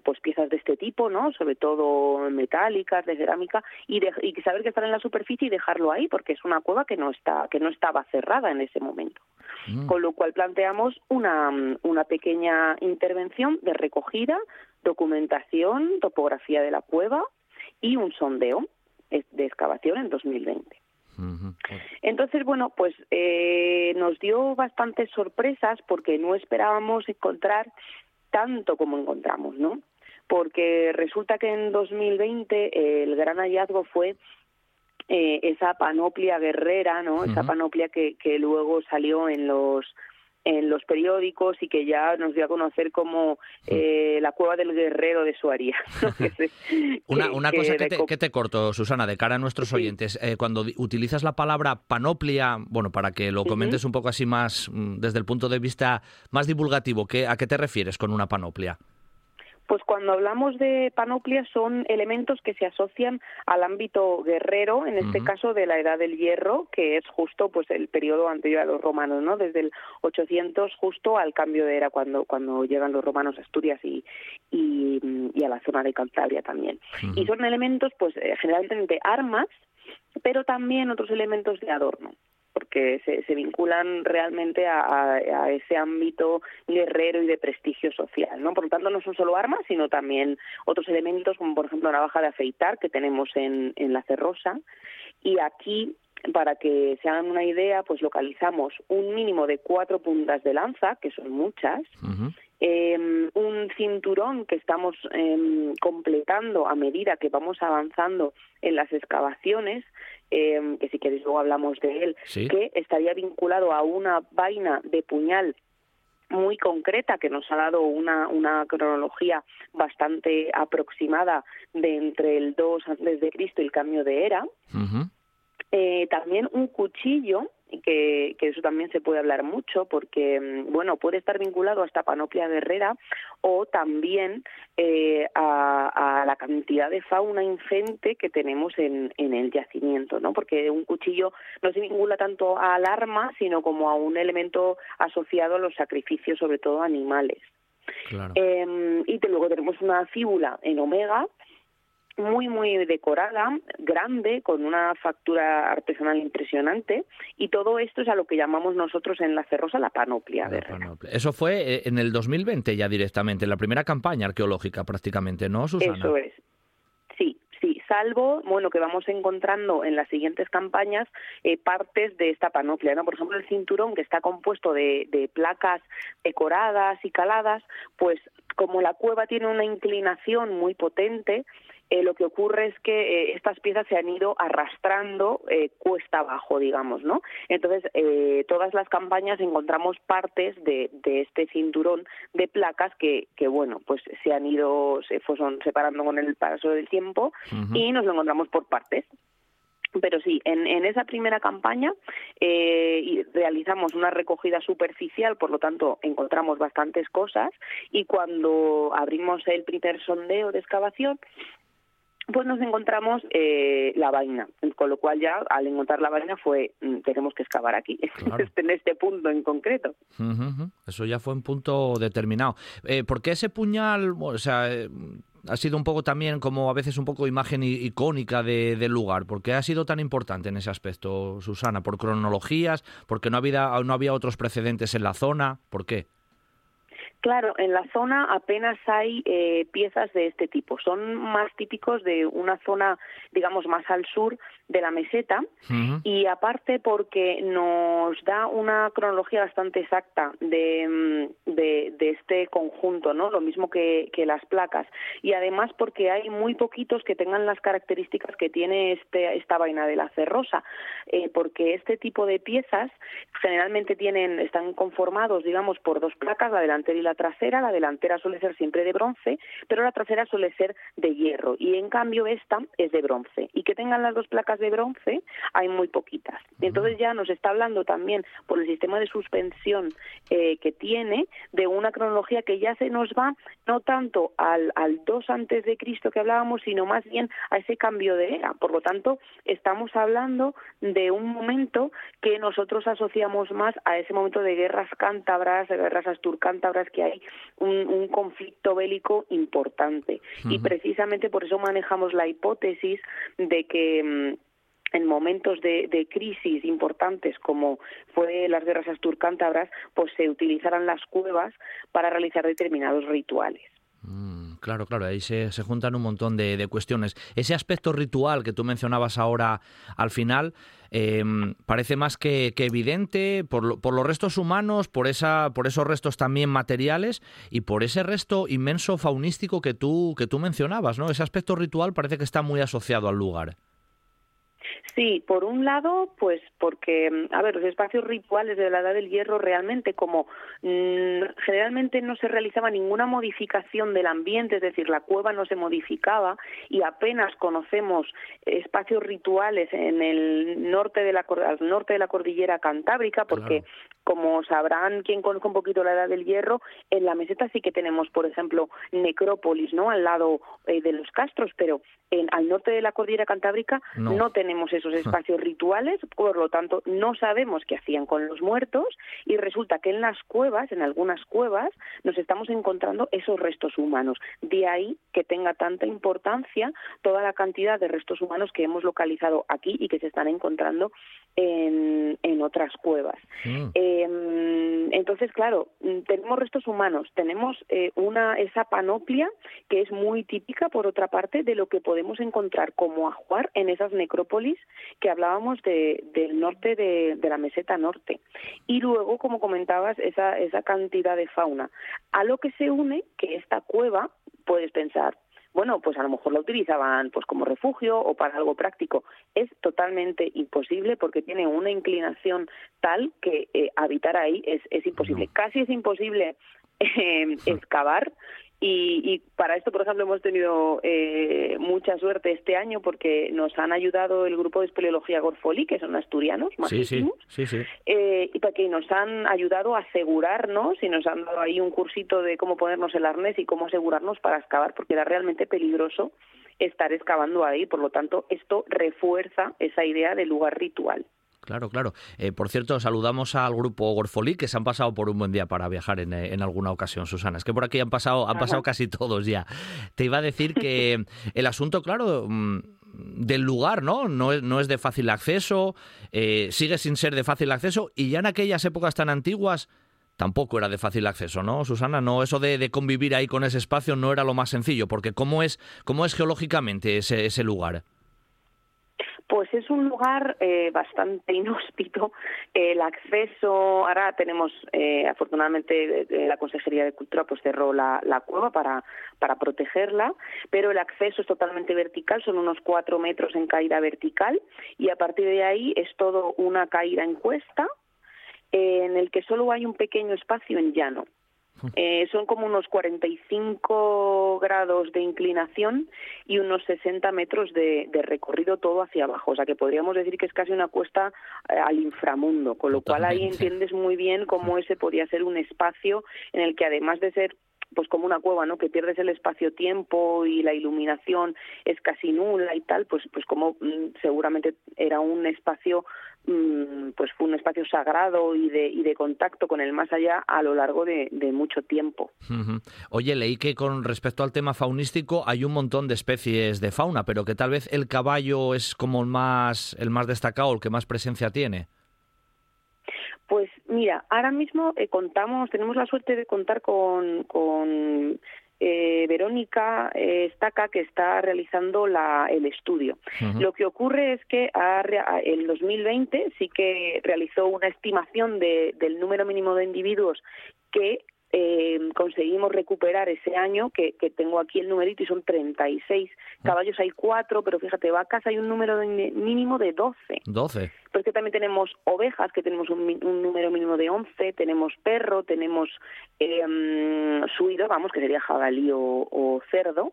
pues piezas de este tipo, ¿no? Sobre todo metálicas, de cerámica, y, y saber que están en la superficie y dejarlo ahí, porque es una cueva que no está que no estaba cerrada en ese momento. Mm. Con lo cual planteamos una, una pequeña intervención de recogida, documentación, topografía de la cueva y un sondeo de excavación en 2020. Entonces, bueno, pues eh, nos dio bastantes sorpresas porque no esperábamos encontrar tanto como encontramos, ¿no? Porque resulta que en 2020 el gran hallazgo fue eh, esa panoplia guerrera, ¿no? Esa panoplia que, que luego salió en los en los periódicos y que ya nos dio a conocer como eh, la cueva del guerrero de Suaría. [LAUGHS] [LAUGHS] una, una cosa que te, que te, corto, Susana, de cara a nuestros oyentes. Eh, cuando utilizas la palabra panoplia, bueno, para que lo comentes un poco así más mm, desde el punto de vista más divulgativo, ¿qué, ¿a qué te refieres con una panoplia? Pues cuando hablamos de panoplia son elementos que se asocian al ámbito guerrero, en este caso de la Edad del Hierro, que es justo pues el periodo anterior a los romanos, ¿no? Desde el 800 justo al cambio de era cuando cuando llegan los romanos a Asturias y, y, a la zona de Cantabria también. Y son elementos pues eh, generalmente armas, pero también otros elementos de adorno porque se, se vinculan realmente a, ese ámbito guerrero y de prestigio social, ¿no? Por lo tanto, no son solo armas, sino también otros elementos, como por ejemplo navaja de afeitar que tenemos en, en la cerrosa. Y aquí para que se hagan una idea, pues localizamos un mínimo de cuatro puntas de lanza, que son muchas, eh, un cinturón que estamos eh, completando a medida que vamos avanzando en las excavaciones, eh, que si queréis luego hablamos de él, que estaría vinculado a una vaina de puñal muy concreta que nos ha dado una, una cronología bastante aproximada de entre el 2 antes de Cristo y el cambio de era. Eh, también un cuchillo que, que, eso también se puede hablar mucho porque, mm, bueno, puede estar vinculado a esta panoplia guerrera o también eh, a, a, la cantidad de fauna ingente que tenemos en, en el yacimiento, ¿no? Porque un cuchillo no se vincula tanto al arma, sino como a un elemento asociado a los sacrificios, sobre todo animales. Claro. Eh, y luego tenemos una fíbula en omega, muy, muy decorada, grande, con una factura artesanal impresionante, y todo esto es a lo que llamamos nosotros en la Cerrosa la panoplia. Eso fue eh, en el 2020 ya directamente, en la primera campaña arqueológica prácticamente, ¿no, Susana? Eso es. Sí, sí, salvo, bueno, que vamos encontrando en las siguientes campañas eh, partes de esta panoplia, ¿no? Por ejemplo, el cinturón que está compuesto de, de placas decoradas y caladas, pues como la cueva tiene una inclinación muy potente, eh, lo que ocurre es que eh, estas piezas se han ido arrastrando eh, cuesta abajo, digamos, ¿no? Entonces, todas las campañas encontramos partes de, este cinturón de placas que, que, bueno, pues se han ido, se fueron separando con el paso del tiempo y nos lo encontramos por partes. Pero sí, en, en, esa primera campaña eh, realizamos una recogida superficial, por lo tanto encontramos bastantes cosas y cuando abrimos el primer sondeo de excavación pues nos encontramos eh, la vaina, con lo cual ya al encontrar la vaina fue, mm, tenemos que excavar aquí, [LAUGHS] en este punto en concreto. Eso ya fue un punto determinado. Eh, ¿Por qué ese puñal, o sea, eh, ha sido un poco también como a veces un poco imagen icónica de, del lugar? ¿Por qué ha sido tan importante en ese aspecto, Susana? ¿Por cronologías? ¿Porque no había, no había otros precedentes en la zona? ¿Por qué? Claro, en la zona apenas hay eh, piezas de este tipo. Son más típicos de una zona, digamos, más al sur de la meseta y aparte porque nos da una cronología bastante exacta de, mm, de, este conjunto, ¿no? Lo mismo que, que, las placas y además porque hay muy poquitos que tengan las características que tiene este, esta vaina de la cerrosa, eh, porque este tipo de piezas generalmente tienen, están conformados, digamos, por dos placas, la delantera y la trasera. La delantera suele ser siempre de bronce, pero la trasera suele ser de hierro y en cambio esta es de bronce y que tengan las dos placas de bronce hay muy poquitas. Entonces ya nos está hablando también por el sistema de suspensión eh, que tiene de una cronología que ya se nos va no tanto al, al 2 antes de Cristo que hablábamos, sino más bien a ese cambio de era. Por lo tanto, estamos hablando de un momento que nosotros asociamos más a ese momento de guerras cántabras, de guerras asturcántabras, que hay un, un conflicto bélico importante. Y precisamente por eso manejamos la hipótesis de que mm, en momentos de, crisis importantes como fue las guerras asturcántabras, pues se utilizarán las cuevas para realizar determinados rituales. Mm, claro, claro, ahí se, juntan un montón de, cuestiones. Ese aspecto ritual que tú mencionabas ahora al final em, parece más que, evidente por, los restos humanos, por, esa, por esos restos también materiales y por ese resto inmenso faunístico que tú, que tú mencionabas, ¿no? Ese aspecto ritual parece que está muy asociado al lugar. Sí, por un lado, pues porque, a ver, los espacios rituales de la Edad del Hierro realmente como mm, generalmente no se realizaba ninguna modificación del ambiente, es decir, la cueva no se modificaba y apenas conocemos espacios rituales en el norte de la, al norte de la cordillera cantábrica, porque como sabrán quien conozca un poquito la Edad del Hierro, en la meseta sí que tenemos, por ejemplo, necrópolis, ¿no? Al lado eh, de los castros, pero en, al norte de la cordillera cantábrica no tenemos esos espacios rituales, por lo tanto no sabemos qué hacían con los muertos y resulta que en las cuevas, en algunas cuevas, nos estamos encontrando esos restos humanos. De ahí que tenga tanta importancia toda la cantidad de restos humanos que hemos localizado aquí y que se están encontrando en, en otras cuevas. Mm. Em, entonces, claro, tenemos restos humanos, tenemos eh, una esa panoplia que es muy típica, por otra parte, de lo que podemos encontrar como ajuar en esas necrópolis que hablábamos de, del norte de, la meseta norte. Y luego, como comentabas, esa, esa cantidad de fauna. A lo que se une que esta cueva, puedes pensar, bueno, pues a lo mejor la utilizaban pues como refugio o para algo práctico. Es totalmente imposible porque tiene una inclinación tal que eh, habitar ahí es, es imposible. Casi es imposible [LAUGHS] eh, excavar y, para esto, por ejemplo, hemos tenido eh, mucha suerte este año porque nos han ayudado el grupo de espeleología Gorfoli, que son asturianos, sí, sí, sí, eh, y para que nos han ayudado a asegurarnos y nos han dado ahí un cursito de cómo ponernos el arnés y cómo asegurarnos para excavar, porque era realmente peligroso estar excavando ahí. Por lo tanto, esto refuerza esa idea de lugar ritual. Claro, claro. Eh, por cierto, saludamos al grupo Gorfolí que se han pasado por un buen día para viajar en, en alguna ocasión, Susana. Es que por aquí han pasado, han pasado casi todos ya. Te iba a decir que [LAUGHS] el asunto, claro, mm, del lugar, ¿no? No es, no es de fácil acceso, eh, sigue sin ser de fácil acceso y ya en aquellas épocas tan antiguas tampoco era de fácil acceso, ¿no, Susana? No, eso de, convivir ahí con ese espacio no era lo más sencillo, porque ¿cómo es, cómo es geológicamente ese, ese lugar? Pues es un lugar eh, bastante [LAUGHS] inhóspito. El acceso, ahora tenemos, eh, afortunadamente, la Consejería de Cultura pues cerró la, cueva para, para protegerla, pero el acceso es totalmente vertical, son unos cuatro metros en caída vertical y a partir de ahí es todo una caída en cuesta en el que solo hay un pequeño espacio en llano. Eh, son como unos 45 grados de inclinación y unos 60 metros de, recorrido todo hacia abajo. O sea que podríamos decir que es casi una cuesta eh, al inframundo, con lo cual ahí entiendes muy bien cómo ese podría ser un espacio en el que además de ser pues como una cueva, ¿no? Que pierdes el espacio-tiempo y la iluminación es casi nula y tal, pues pues como mm, seguramente era un espacio mm, pues fue un espacio sagrado y de, y de contacto con el más allá a lo largo de, mucho tiempo. Oye, leí que con respecto al tema faunístico hay un montón de especies de fauna, pero que tal vez el caballo es como el más, el más destacado, el que más presencia tiene. Pues mira, ahora mismo eh, contamos, tenemos la suerte de contar con, con eh, Verónica eh, Estaca que está realizando la, el estudio. Lo que ocurre es que en 2020 sí que realizó una estimación de, del número mínimo de individuos que eh, conseguimos recuperar ese año, que, que, tengo aquí el numerito y son 36. Caballos hay cuatro, pero fíjate, vacas hay un número mínimo de 12. 12 porque también tenemos ovejas, que tenemos un, número mínimo de 11, tenemos perro, tenemos eh, suido, vamos, que sería jabalí o, cerdo.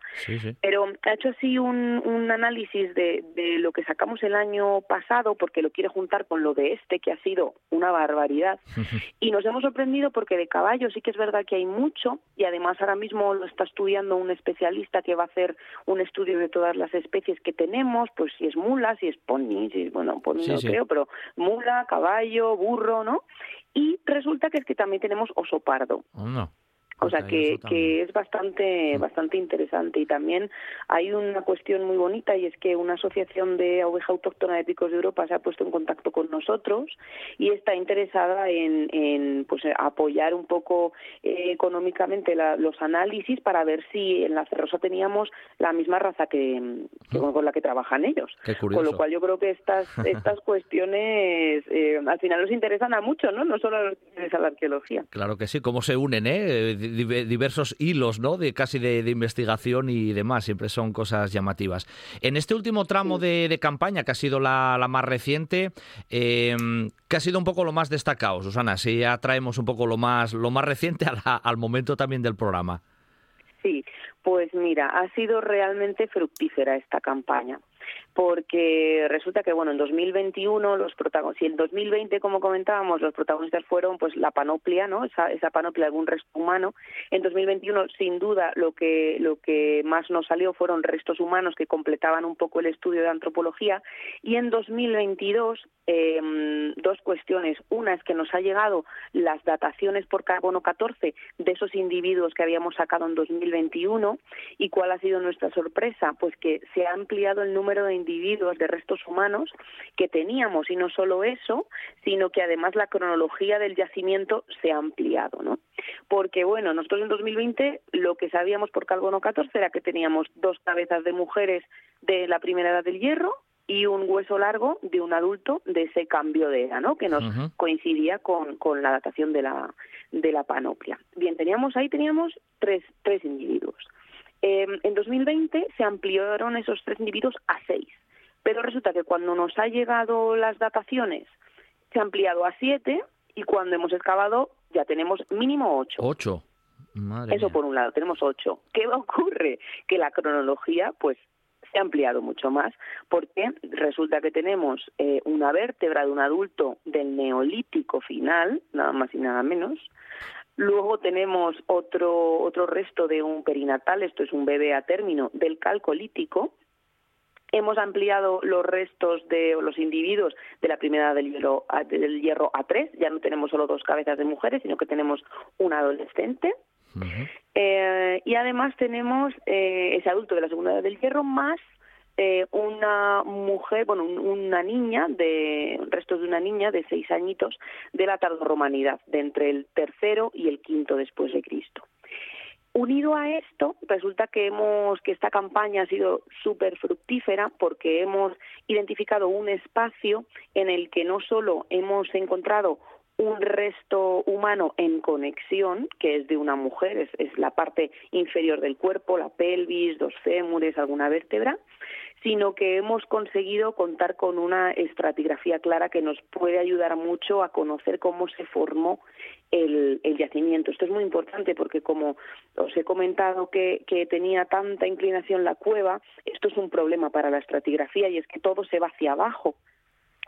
Pero ha hecho así un, un análisis de, de, lo que sacamos el año pasado, porque lo quiere juntar con lo de este, que ha sido una barbaridad. [LAUGHS] y nos hemos sorprendido porque de caballo sí que es verdad que hay mucho, y además ahora mismo lo está estudiando un especialista que va a hacer un estudio de todas las especies que tenemos, pues si es mula, si es pony, si es, bueno, pony no creo, pero mula, caballo, burro, ¿no? Y resulta que es que también tenemos oso pardo. Oh, o sea que, que es bastante bastante interesante y también hay una cuestión muy bonita y es que una asociación de oveja autóctona de picos de Europa se ha puesto en contacto con nosotros y está interesada en, en pues apoyar un poco eh, económicamente los análisis para ver si en la cerrosa teníamos la misma raza que, con la que trabajan ellos. Con lo cual yo creo que estas [LAUGHS] estas cuestiones eh, al final nos interesan a muchos, ¿no? No solo a los que interesa la arqueología. Claro que sí, cómo se unen, ¿eh? Diversos hilos, ¿no? De casi de, investigación y demás. Siempre son cosas llamativas. En este último tramo de, campaña, que ha sido la, más reciente, eh, que ha sido un poco lo más destacado, Susana. Si ya traemos un poco lo más, lo más reciente al momento también del programa. Sí, pues mira, ha sido realmente fructífera esta campaña porque resulta que bueno en 2021 los protagonistas y en 2020 como comentábamos los protagonistas fueron pues la panoplia no esa, esa panoplia de algún resto humano. En 2021 sin duda lo que lo que más nos salió fueron restos humanos que completaban un poco el estudio de antropología. Y en 2022 em, dos cuestiones. Una es que nos ha llegado las dataciones por carbono 14 de esos individuos que habíamos sacado en 2021 y cuál ha sido nuestra sorpresa pues que se ha ampliado el número de individuos de restos humanos que teníamos y no solo eso, sino que además la cronología del yacimiento se ha ampliado, ¿no? Porque bueno, nosotros en 2020 lo que sabíamos por carbono 14 era que teníamos dos cabezas de mujeres de la primera edad del hierro y un hueso largo de un adulto de ese cambio de edad, ¿no? Que nos coincidía con, con la datación de la de la panoplia. Bien, teníamos ahí teníamos tres tres individuos. Eh, en 2020 se ampliaron esos tres individuos a seis, pero resulta que cuando nos ha llegado las dataciones se ha ampliado a siete y cuando hemos excavado ya tenemos mínimo ocho. Ocho. Eso por un lado, tenemos ocho. ¿Qué [LAUGHS] ocurre? Que la cronología, pues, se ha ampliado mucho más, porque resulta que tenemos eh, una vértebra de un adulto del neolítico final, nada más y nada menos, Luego tenemos otro, otro resto de un perinatal, esto es un bebé a término del calcolítico, Hemos ampliado los restos de los individuos de la primera del hierro, del hierro a tres. Ya no tenemos solo dos cabezas de mujeres, sino que tenemos un adolescente. Eh, y además tenemos eh, ese adulto de la segunda edad del hierro más eh, una mujer, bueno, una niña, de restos de una niña de seis añitos de la tardorromanidad, de entre el tercero y el quinto después de Cristo. Unido a esto, resulta que hemos que esta campaña ha sido súper fructífera porque hemos identificado un espacio en el que no solo hemos encontrado un resto humano en conexión, que es de una mujer, es, es, la parte inferior del cuerpo, la pelvis, dos fémures, alguna vértebra, sino que hemos conseguido contar con una estratigrafía clara que nos puede ayudar mucho a conocer cómo se formó el, yacimiento. Esto es muy importante porque, como os he comentado que, que tenía tanta inclinación la cueva, esto es un problema para la estratigrafía y es que todo se va hacia abajo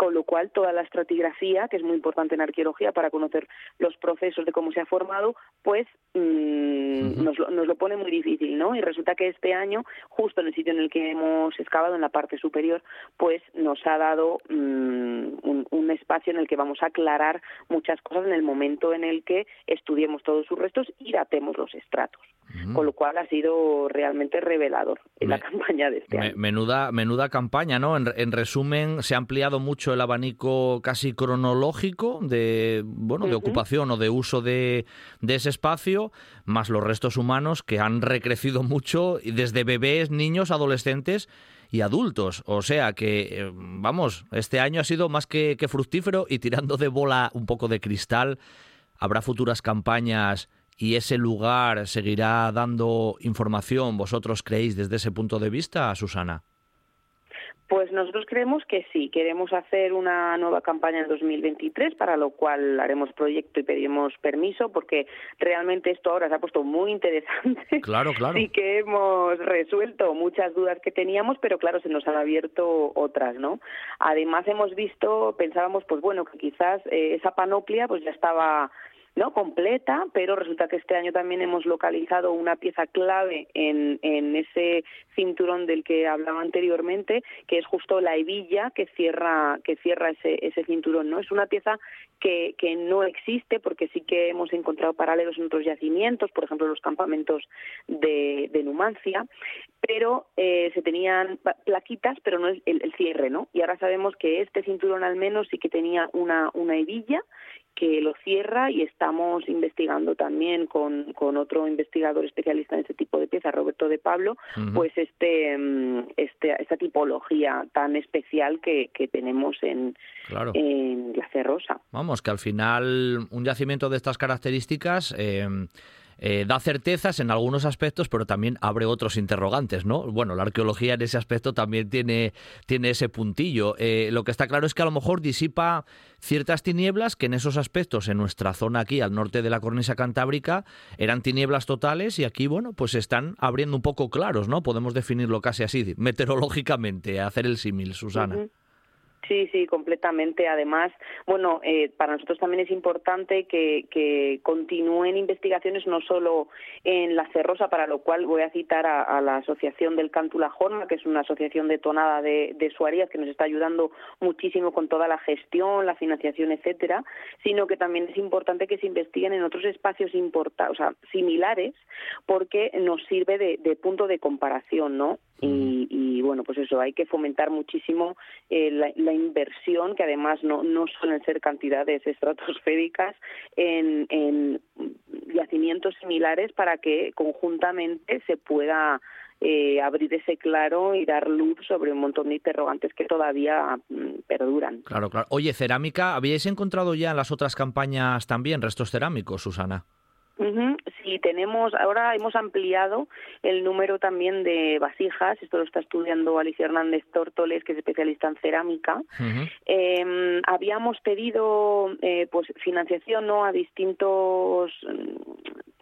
con lo cual toda la estratigrafía, que es muy importante en arqueología para conocer los procesos de cómo se ha formado, pues mm, nos, lo, nos, lo, pone muy difícil, ¿no? Y resulta que este año, justo en el sitio en el que hemos excavado, en la parte superior, pues nos ha dado mm, un, un, espacio en el que vamos a aclarar muchas cosas en el momento en el que estudiemos todos sus restos y datemos los estratos. Con lo cual ha sido realmente revelador en la campaña de este año. Menuda, menuda campaña, ¿no? en resumen, se ha ampliado mucho el abanico casi cronológico de bueno de ocupación o de uso de, de, ese espacio, más los restos humanos que han recrecido [LAUGHS] mucho desde bebés, niños, adolescentes y adultos. O sea que, eh, vamos, este año ha sido más que, que fructífero y tirando de bola un poco de cristal, habrá futuras campañas y ese lugar seguirá dando información, ¿vosotros creéis desde ese punto de vista, Susana? Pues nosotros creemos que sí, queremos hacer una nueva campaña en 2023, para lo cual haremos proyecto y pedimos permiso, porque realmente esto ahora se ha puesto muy interesante. Claro, claro. Sí que hemos resuelto muchas dudas que teníamos, pero claro, se nos han abierto otras, ¿no? Además hemos visto, pensábamos, pues bueno, que quizás eh, esa panoplia pues ya estaba no completa, pero resulta que este año también hemos localizado una pieza clave en, en ese cinturón del que hablaba anteriormente, que es justo la hebilla que cierra que cierra ese, ese cinturón, ¿no? Es una pieza que, que no existe porque sí que hemos encontrado paralelos en otros yacimientos, por ejemplo los campamentos de, de Numancia, pero eh, se tenían plaquitas, pero no el, el, cierre, ¿no? Y ahora sabemos que este cinturón al menos sí que tenía una, una hebilla que lo cierra y estamos investigando también con, con otro investigador especialista en este tipo de piezas, Roberto de Pablo, pues este, mm, este, esta tipología tan especial que, que tenemos en, en la Cerrosa. Vamos, que al final un yacimiento de estas características... Eh, eh, da certezas en algunos aspectos, pero también abre otros interrogantes, ¿no? Bueno, la arqueología en ese aspecto también tiene, tiene ese puntillo. Eh, lo que está claro es que a lo mejor disipa ciertas tinieblas que en esos aspectos, en nuestra zona aquí, al norte de la cornisa cantábrica, eran tinieblas totales y aquí, bueno, pues están abriendo un poco claros, ¿no? Podemos definirlo casi así, meteorológicamente, hacer el símil, Susana. Sí, sí, completamente. Además, bueno, eh, para nosotros también es importante que, continúen investigaciones no solo en la Cerrosa, para lo cual voy a citar a, la Asociación del Cántula Jorma, que es una asociación detonada de, de Suarías que nos está ayudando muchísimo con toda la gestión, la financiación, etcétera, sino que también es importante que se investiguen en otros espacios o sea, similares, porque nos sirve de, de punto de comparación, ¿no? Y, y, bueno, pues eso, hay que fomentar muchísimo eh, la, inversión, que además no, suelen ser cantidades estratosféricas, en, en yacimientos similares para que conjuntamente se pueda eh, abrir ese claro y dar luz sobre un montón de interrogantes que todavía mm, perduran. Claro, claro. Oye, cerámica, ¿habíais encontrado ya en las otras campañas también restos cerámicos, Susana? Sí, tenemos, ahora hemos ampliado el número también de vasijas, esto lo está estudiando Alicia Hernández Tórtoles, que es especialista en cerámica. eh, habíamos pedido eh, pues financiación ¿no? a distintos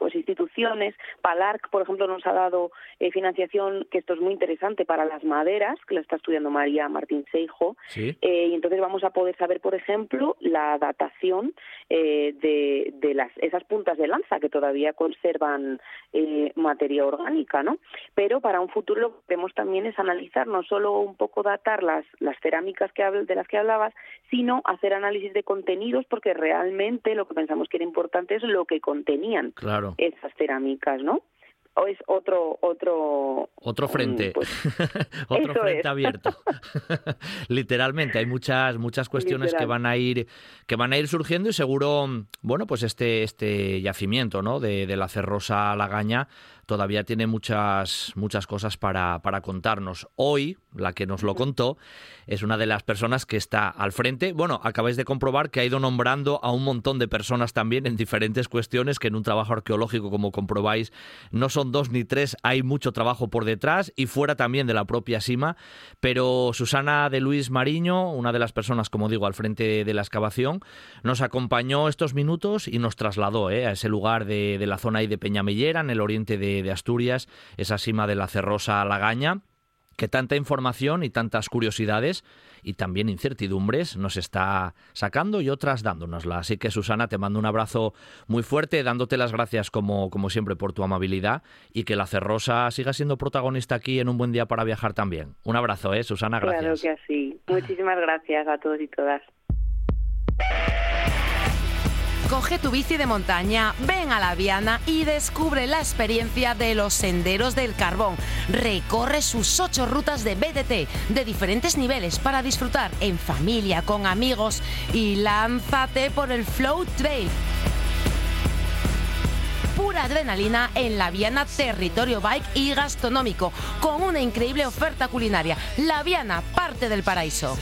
pues instituciones. Palarc, por ejemplo, nos ha dado eh, financiación, que esto es muy interesante, para las maderas, que la está estudiando María Martín Seijo. Sí. Eh, y entonces vamos a poder saber, por ejemplo, la datación eh, de, de las, esas puntas de lanza que todavía conservan eh, materia orgánica, ¿no? Pero para un futuro lo que queremos también es analizar, no solo un poco datar las, las cerámicas que, de las que hablabas, sino hacer análisis de contenidos, porque realmente lo que pensamos que era importante es lo que contenían Claro. esas cerámicas, ¿no? O es otro otro Otro frente. mm, pues, [LAUGHS] Otro frente abierto. [LAUGHS] Literalmente, hay muchas muchas cuestiones que van a ir que van a ir surgiendo y seguro, bueno, pues este este yacimiento, ¿no? De, de la Cerrosa Lagaña todavía tiene muchas muchas cosas para, para contarnos. Hoy, la que nos lo contó, es una de las personas que está al frente. Bueno, acabáis de comprobar que ha ido nombrando a un montón de personas también en diferentes cuestiones que en un trabajo arqueológico, como comprobáis, no son dos ni tres, hay mucho trabajo por detrás y fuera también de la propia Sima. Pero Susana de Luis Mariño, una de las personas, como digo, al frente de la excavación, nos acompañó estos minutos y nos trasladó ¿eh? a ese lugar de, de la zona ahí de Peñamellera, en el oriente de, de Asturias, esa cima de la Cerrosa Lagaña que tanta información y tantas curiosidades y también incertidumbres nos está sacando y otras dándonosla. Así que Susana, te mando un abrazo muy fuerte, dándote las gracias como, como siempre por tu amabilidad y que la Cerrosa siga siendo protagonista aquí en un buen día para viajar también. Un abrazo, ¿eh, Susana? Claro Gracias. que así. Muchísimas gracias a todos y todas. Coge tu bici de montaña, ven a la Viana y descubre la experiencia de los senderos del carbón. Recorre sus ocho rutas de BDT de diferentes niveles para disfrutar en familia, con amigos y lánzate por el Flow Trail. Pura adrenalina en la Viana Territorio Bike y Gastronómico, con una increíble oferta culinaria. La Viana, parte del paraíso.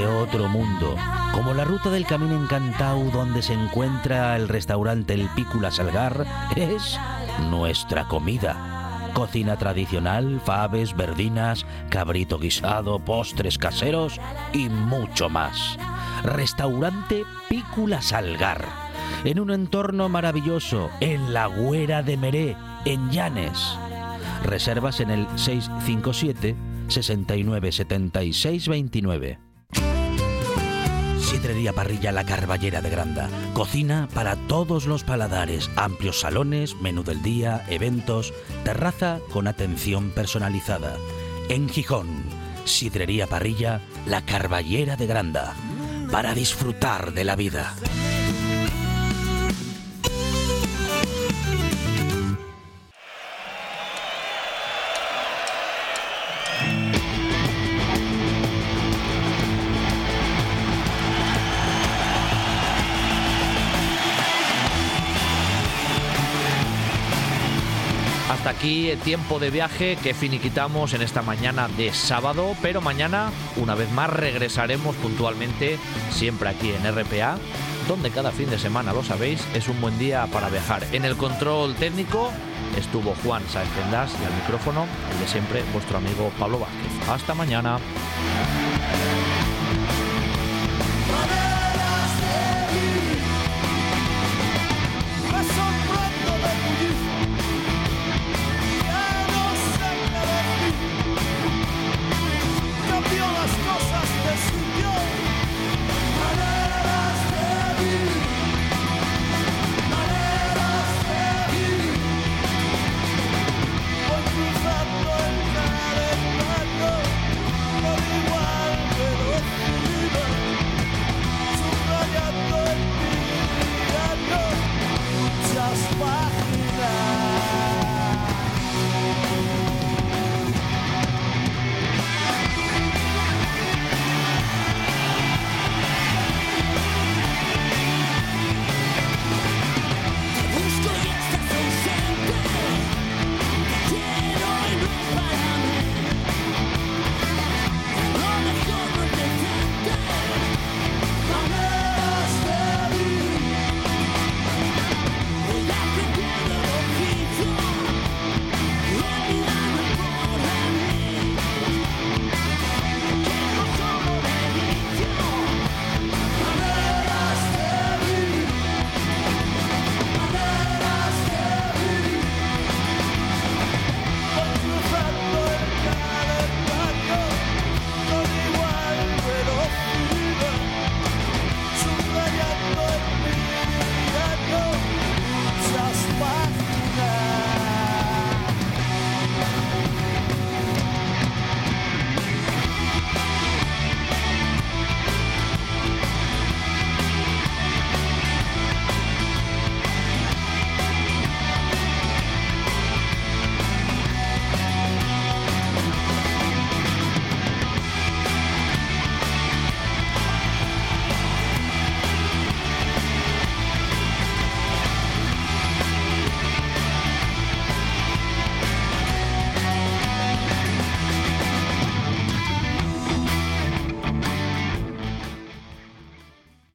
De otro mundo, como la ruta del Camino Encantau donde se encuentra el restaurante El Pícula Salgar, es nuestra comida. Cocina tradicional, faves, verdinas, cabrito guisado, postres caseros y mucho más. Restaurante Pícula Salgar, en un entorno maravilloso, en la Güera de Meré, en Llanes. Reservas en el 657 69 76 29. Sidrería Parrilla La Carballera de Granda. Cocina para todos los paladares. Amplios salones, menú del día, eventos, terraza con atención personalizada. En Gijón, Sidrería Parrilla La Carballera de Granda. Para disfrutar de la vida. Aquí el tiempo de viaje que finiquitamos en esta mañana de sábado, pero mañana, una vez más, regresaremos puntualmente, siempre aquí en RPA, donde cada fin de semana, lo sabéis, es un buen día para viajar. En el control técnico estuvo Juan Sáenz y al micrófono, el de siempre, vuestro amigo Pablo Vázquez. Hasta mañana.